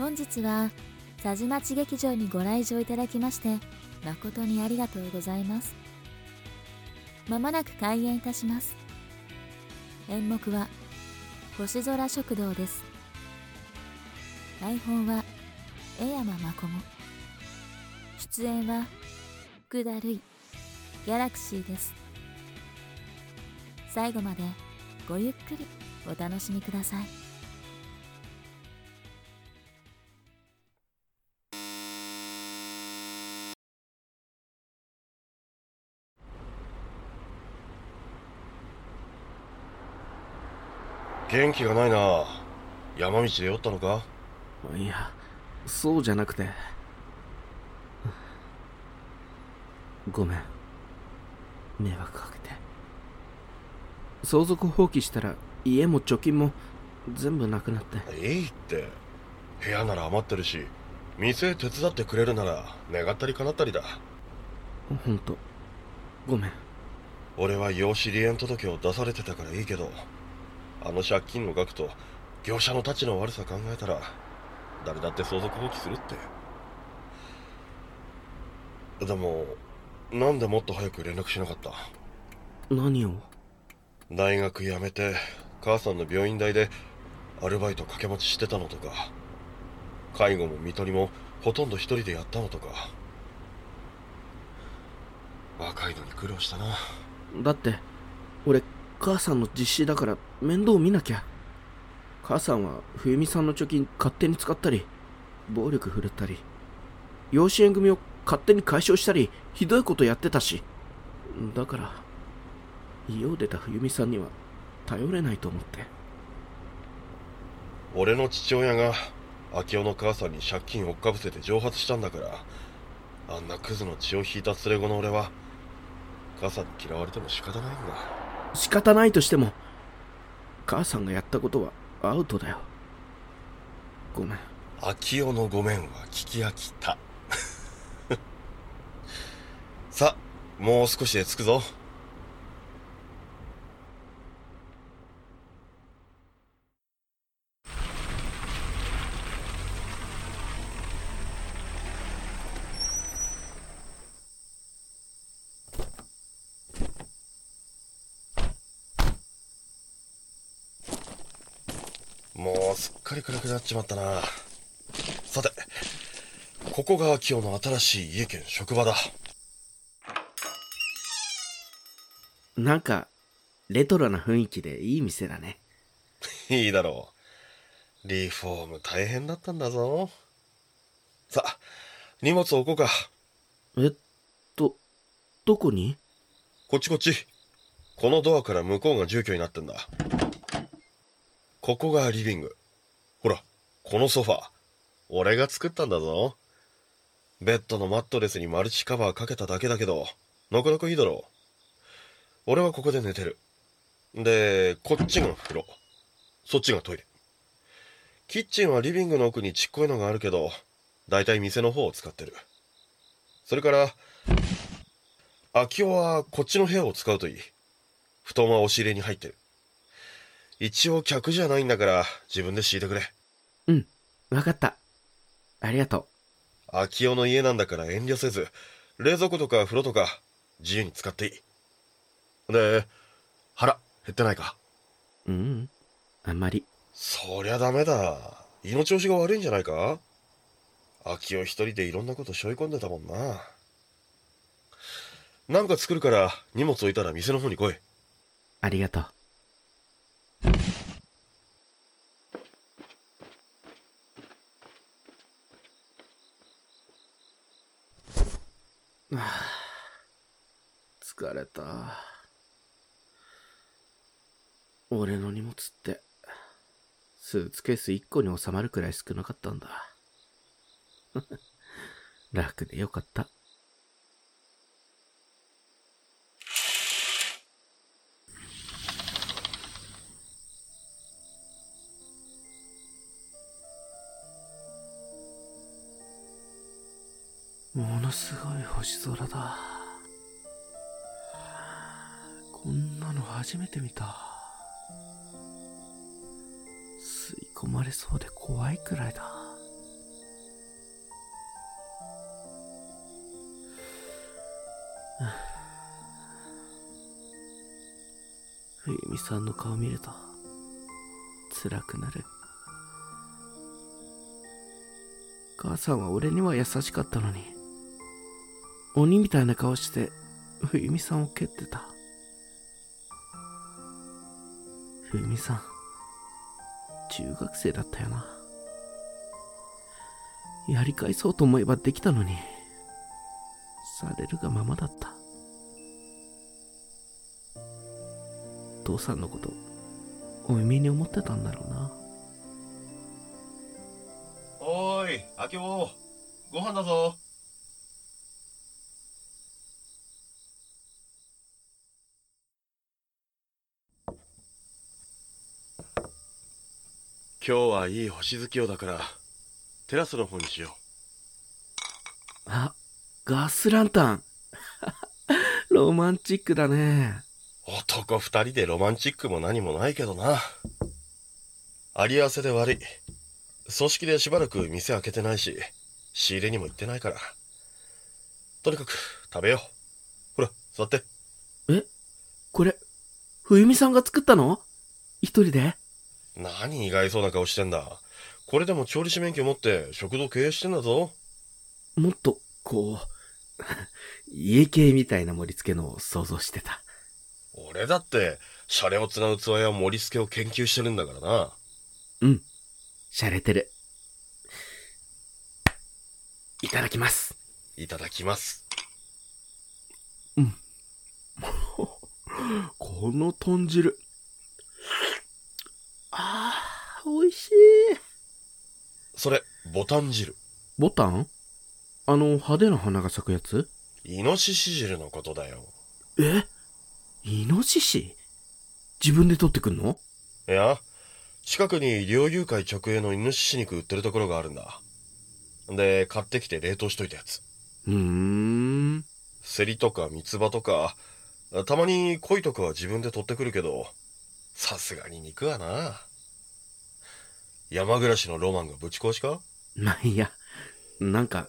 本日は佐治町劇場にご来場いただきまして誠にありがとうございます。まもなく開演いたします。演目は星空食堂です。台本は江山真子も出演は福田るいギャラクシーです。最後までごゆっくりお楽しみください。元気がないな。山道で酔ったのか？いやそうじゃなくて。ごめん。迷惑かけて。相続放棄したら家も貯金も全部なくなって。いいって。部屋なら余ってるし店手伝ってくれるなら願ったり叶ったりだ。ほんと。ごめん。俺は養子離縁届を出されてたからいいけどあの借金の額と業者のたちの悪さ考えたら誰だって相続放棄するって。でもなんでもっと早く連絡しなかった？何を？大学辞めて母さんの病院代でアルバイト掛け持ちしてたのとか介護も看取りもほとんど一人でやったのとか。若いのに苦労したな。だって俺母さんの実施だから面倒見なきゃ。母さんは冬美さんの貯金勝手に使ったり暴力振るったり養子縁組を勝手に解消したりひどいことやってたし。だから家を出た冬美さんには頼れないと思って。俺の父親が秋夫の母さんに借金をっかぶせて蒸発したんだからあんなクズの血を引いた連れ子の俺は母さんに嫌われても仕方ないんだ。仕方ないとしても母さんがやったことはアウトだよ。ごめん。秋夫のごめんは聞き飽きた。さもう少しで着くぞもうすっかり暗くなっちまったな。さてここが秋夫の新しい家兼職場だ。なんかレトロな雰囲気でいい店だね。いいだろう。リフォーム大変だったんだぞ。さあ荷物置こうか。えっとどこに？こっちこっち。このドアから向こうが住居になってんだ。ここがリビングほらこのソファー。俺が作ったんだぞ。ベッドのマットレスにマルチカバーかけただけだけどなかなかいいだろう。俺はここで寝てる。でこっちが風呂。そっちがトイレ。キッチンはリビングの奥にちっこいのがあるけどだいたい店の方を使ってる。それから秋夫はこっちの部屋を使うといい。布団は押し入れに入ってる。一応客じゃないんだから自分で敷いてくれ。うんわかった。ありがと秋夫の家なんだから遠慮せず冷蔵庫とか風呂とか自由に使っていい。で腹減ってないか？ううんあんまり。そりゃダメだ。胃の調子が悪いんじゃないか？秋夫一人でいろんなこと背負い込んでたもんな。なんか作るから荷物置いたら店の方に来い。ありがとう疲れた。俺の荷物ってスーツケース1個に収まるくらい少なかったんだ。楽でよかった。ものすごい星空だ。こんなの初めて見た。吸い込まれそうで怖いくらいだ。冬美さんの顔見ると辛くなる母さんは俺には優しかったのに鬼みたいな顔して冬美さんを蹴ってた。冬美さん中学生だったよな。やり返そうと思えばできたのにされるがままだった。父さんのことお耳に思ってたんだろうな。おーい、あきおご飯だぞ。今日はいい星月夜だから、テラスの方にしよあガスランタン ロマンチックだねう。男二人でロマンチックも何もないけどな。あり合わせで悪い。組織でしばらく店開けてないし、仕入れにも行ってないから。とにかく食べよう。ほら、座って。え？これ冬美さんが作ったの？一人で？何意外そうな顔してんだ。これでも調理師免許持って食堂経営してんだぞ。もっとこう 家系みたいな盛り付けのを想像してた俺だって、シャレオツな器や盛り付けを研究してるんだからな。うん洒落てるいただきますいただきます。この豚汁しいそれ、ボタン汁。ボタン？あの派手な花が咲くやつ？イノシシ汁のことだよ。え？イノシシ？自分で取ってくんの？いや、近くに猟友会直営のイノシシ肉売ってるところがあるんだ。で、買ってきて冷凍しといたやつ。うーんセリとか三つ葉とか、たまに鯉とかは自分で取ってくるけど、さすがに肉はな。山暮らしのロマンがぶち壊しか？まあいいやなんか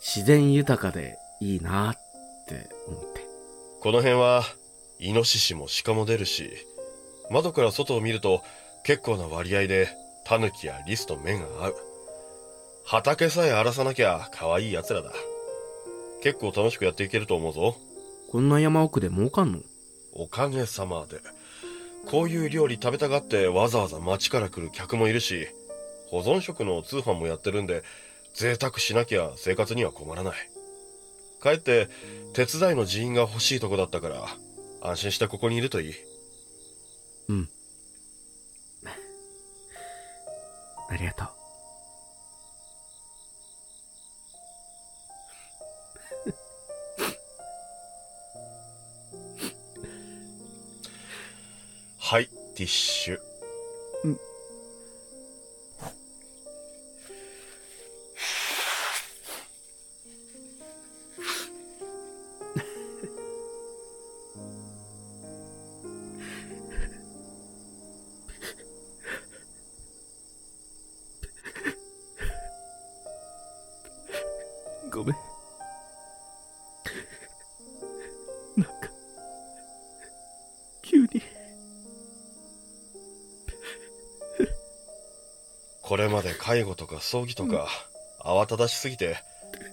自然豊かでいいなって思ってこの辺は、イノシシも鹿も出るし、窓から外を見ると結構な割合でタヌキやリスと目が合う。畑さえ荒らさなきゃ可愛い奴らだ。結構楽しくやっていけると思うぞ。こんな山奥で儲かんの？おかげさまで。こういう料理食べたがってわざわざ街から来る客もいるし、保存食の通販もやってるんで、贅沢しなきゃ生活には困らない。かえって、手伝いの人員が欲しいとこだったから、安心してここにいるといい。うん ありがとうはい、ティッシュ。これまで介護とか葬儀とか、慌ただしすぎて、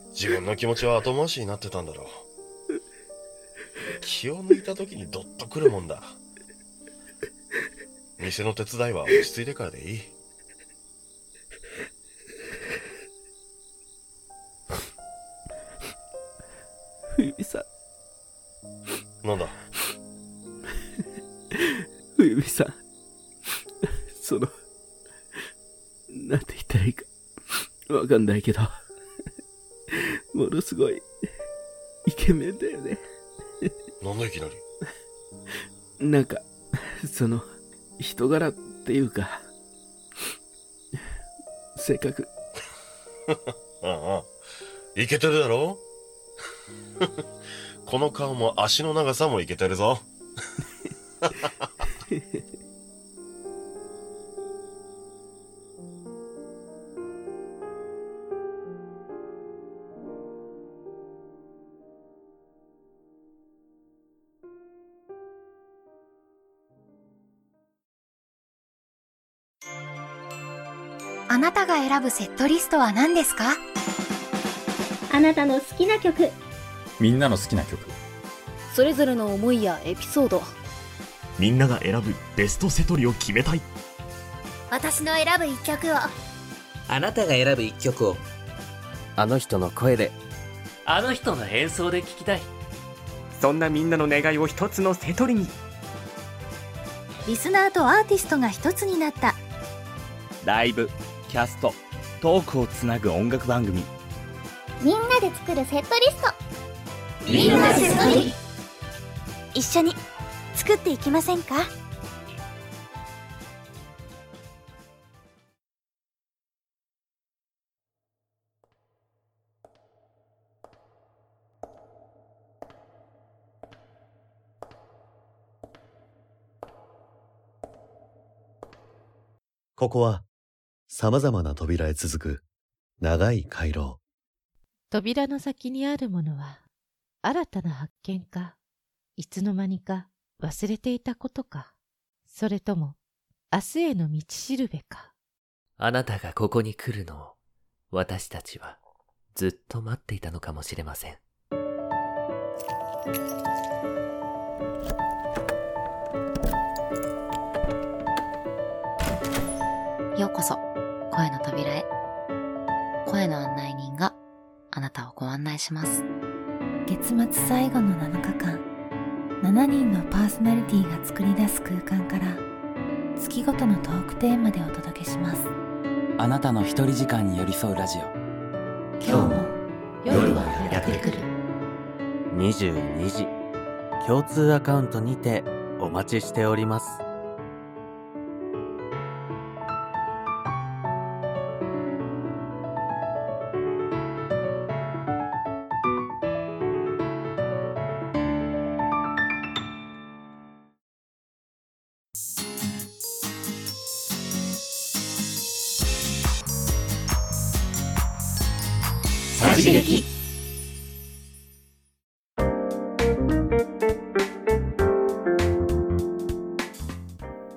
自分の気持ちは後回しになってたんだろう。気を抜いた時にドッとくるもんだ。店の手伝いは落ち着いてからでいい。冬美さんなんだ？冬美さんそのなんて言ったらいいかわかんないけど。ものすごいイケメンだよね。なんだいきなり？なんかその人柄っていうか。性格。ああ、いけてるだろ？この顔も足の長さもいけてるぞ。選ぶセットリストは何ですか？あなたの好きな曲。みんなの好きな曲。それぞれの思いやエピソード。みんなが選ぶベストセトリを決めたい。私の選ぶ一曲を。あなたが選ぶ一曲を。あの人の声で。あの人の演奏で聴きたい。そんなみんなの願いを一つのセトリに。リスナーとアーティストが一つになった。ライブキャストトークをつなぐ音楽番組。みんなで作るセットリスト。みんなセトリ一緒に作っていきませんか？ここは様々な扉へ続く長い回廊。扉の先にあるものは新たな発見か、いつの間にか忘れていたことか、それとも明日への道しるべか。あなたがここに来るのを私たちはずっと待っていたのかもしれません。ようこそ、します。月末最後の7日間、7人のパーソナリティが作り出す空間から、月ごとのトークテーマでお届けします。あなたの一人時間に寄り添うラジオ。今日も夜はやってくる。22時、共通アカウントにてお待ちしております。刺激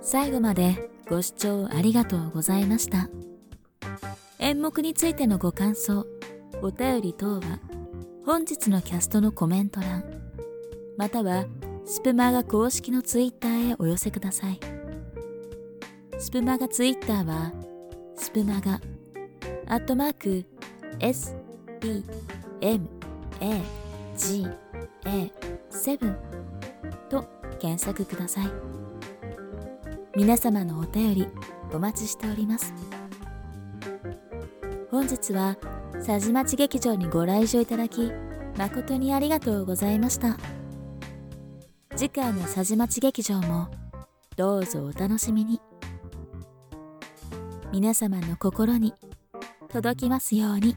最後までご視聴ありがとうございました。演目についてのご感想、お便り等は、本日のキャストのコメント欄、または、スプマガ公式のツイッターへお寄せください。スプマガツイッターは、スプマガ、アットマーク、S、P、M、A、G、A、7と検索ください。皆様のお便りお待ちしております。本日は佐治町劇場にご来場いただき誠にありがとうございました。次回の佐治町劇場もどうぞお楽しみに。皆様の心に届きますように。